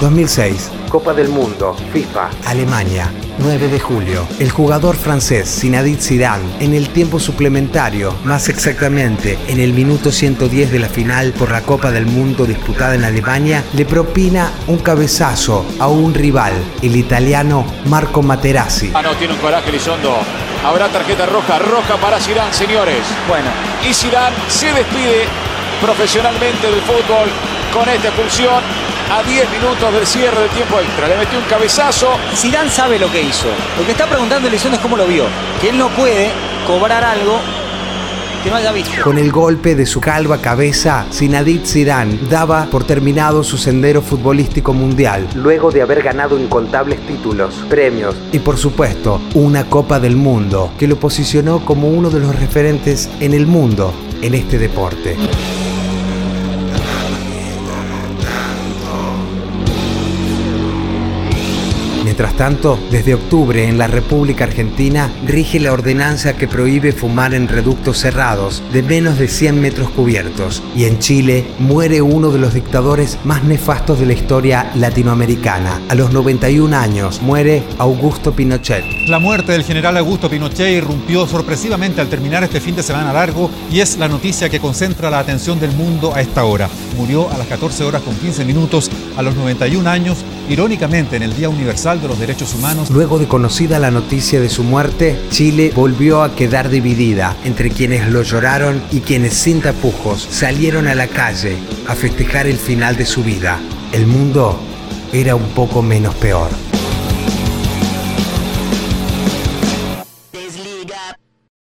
2006. Copa del Mundo, FIFA. Alemania. 9 de julio. El jugador francés Zinedine Zidane, en el tiempo suplementario, más exactamente en el minuto 110 de la final por la Copa del Mundo disputada en Alemania, le propina un cabezazo a un rival, el italiano Marco Materazzi. Ah, no, tiene un coraje Lizondo. Habrá tarjeta roja, roja para Zidane, señores. Bueno, Y Zidane se despide profesionalmente del fútbol con esta expulsión a 10 minutos del cierre del tiempo extra. Le metió un cabezazo. Zidane sabe lo que hizo. Lo que está preguntando Elizondo es cómo lo vio. Que él no puede cobrar algo que no haya visto. Con el golpe de su calva cabeza, Zinedine Zidane daba por terminado su sendero futbolístico mundial Luego de haber ganado incontables títulos, premios, y por supuesto una Copa del Mundo que lo posicionó como uno de los referentes en el mundo en este deporte. Mientras tanto, desde octubre en la República Argentina rige la ordenanza que prohíbe fumar en reductos cerrados de menos de 100 metros cubiertos. Y en Chile muere uno de los dictadores más nefastos de la historia latinoamericana. A los 91 años muere Augusto Pinochet. La muerte del general Augusto Pinochet irrumpió sorpresivamente al terminar este fin de semana largo y es la noticia que concentra la atención del mundo a esta hora. Murió a las 14 horas con 15 minutos a los 91 años, irónicamente en el Día Universal de los Derechos Humanos. Luego de conocida la noticia de su muerte, Chile volvió a quedar dividida entre quienes lo lloraron y quienes sin tapujos salieron a la calle a festejar el final de su vida. El mundo era un poco menos peor.